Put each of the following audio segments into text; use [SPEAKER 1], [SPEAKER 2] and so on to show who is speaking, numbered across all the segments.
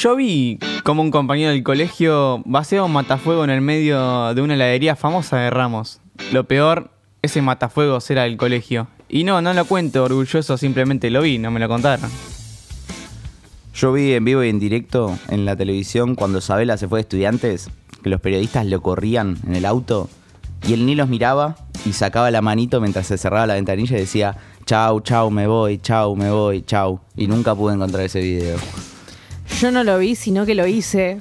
[SPEAKER 1] Yo vi como un compañero del colegio vaciaba un matafuego en el medio de una heladería famosa de Ramos. Lo peor, ese matafuegos era del colegio. Y no, no lo cuento orgulloso, simplemente lo vi, no me lo contaron.
[SPEAKER 2] Yo vi en vivo y en directo en la televisión cuando Sabela se fue de estudiantes, que los periodistas lo corrían en el auto y él ni los miraba y sacaba la manito mientras se cerraba la ventanilla y decía, chau, chau, me voy, chau, me voy, chau. Y nunca pude encontrar ese video.
[SPEAKER 3] Yo no lo vi, sino que lo hice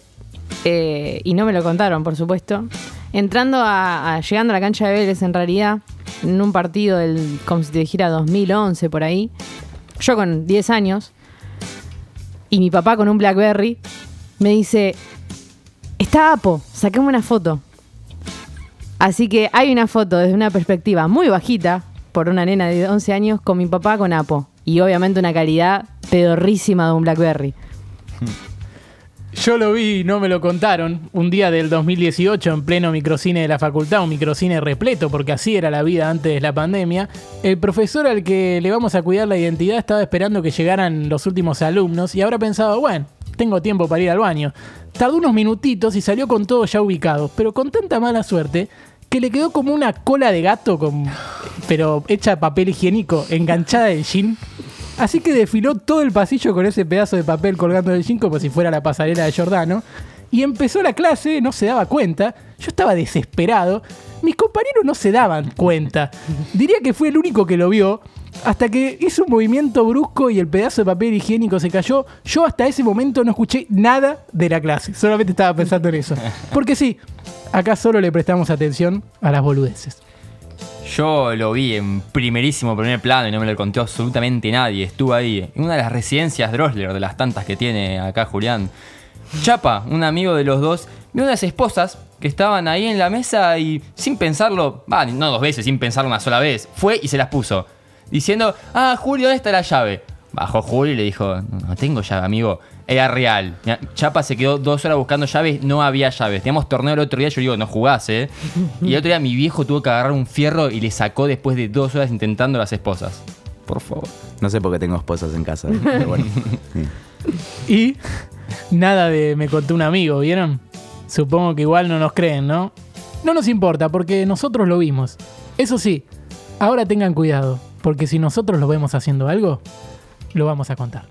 [SPEAKER 3] eh, y no me lo contaron, por supuesto. Entrando a, llegando a la cancha de Vélez, en realidad, en un partido del, como si te dijera 2011 por ahí, yo con 10 años y mi papá con un Blackberry, me dice, está Apo, saquemos una foto. Así que hay una foto desde una perspectiva muy bajita, por una nena de 11 años, con mi papá con Apo. Y obviamente una calidad pedorrísima de un Blackberry.
[SPEAKER 4] Yo lo vi, no me lo contaron, un día del 2018 en pleno microcine de la facultad, un microcine repleto, porque así era la vida antes de la pandemia. El profesor al que le vamos a cuidar la identidad estaba esperando que llegaran los últimos alumnos y habrá pensado, bueno, tengo tiempo para ir al baño. Tardó unos minutitos y salió con todo ya ubicado, pero con tanta mala suerte que le quedó como una cola de gato, con, pero hecha de papel higiénico, enganchada del jean. Así que desfiló todo el pasillo con ese pedazo de papel colgando del jean como si fuera la pasarela de Giordano. Y empezó la clase, no se daba cuenta. Yo estaba desesperado. Mis compañeros no se daban cuenta. Diría que fue el único que lo vio. Hasta que hizo un movimiento brusco y el pedazo de papel higiénico se cayó. Yo hasta ese momento no escuché nada de la clase. Solamente estaba pensando en eso. Porque sí, acá solo le prestamos atención a las boludeces.
[SPEAKER 5] Yo lo vi en primerísimo primer plano y no me lo contó absolutamente nadie. Estuve ahí, en una de las residencias Drosler, de las tantas que tiene acá Julián. Chapa, un amigo de los dos, vio unas esposas que estaban ahí en la mesa y sin pensarlo, no dos veces, sin pensarlo una sola vez, fue y se las puso. Diciendo, ah, Julio, ¿dónde está la llave? Bajó Julio y le dijo, no, tengo llave, amigo. Era real. Chapa se quedó dos horas buscando llaves, no había llaves. Teníamos torneo el otro día, yo digo, no jugás, ¿eh? Y el otro día mi viejo tuvo que agarrar un fierro y le sacó después de dos horas intentando las esposas. Por favor.
[SPEAKER 2] No sé por qué tengo esposas en casa. pero bueno.
[SPEAKER 4] Y nada de me contó un amigo, ¿vieron? Supongo que igual no nos creen, ¿no? No nos importa porque nosotros lo vimos. Eso sí, ahora tengan cuidado, porque si nosotros lo vemos haciendo algo, lo vamos a contar.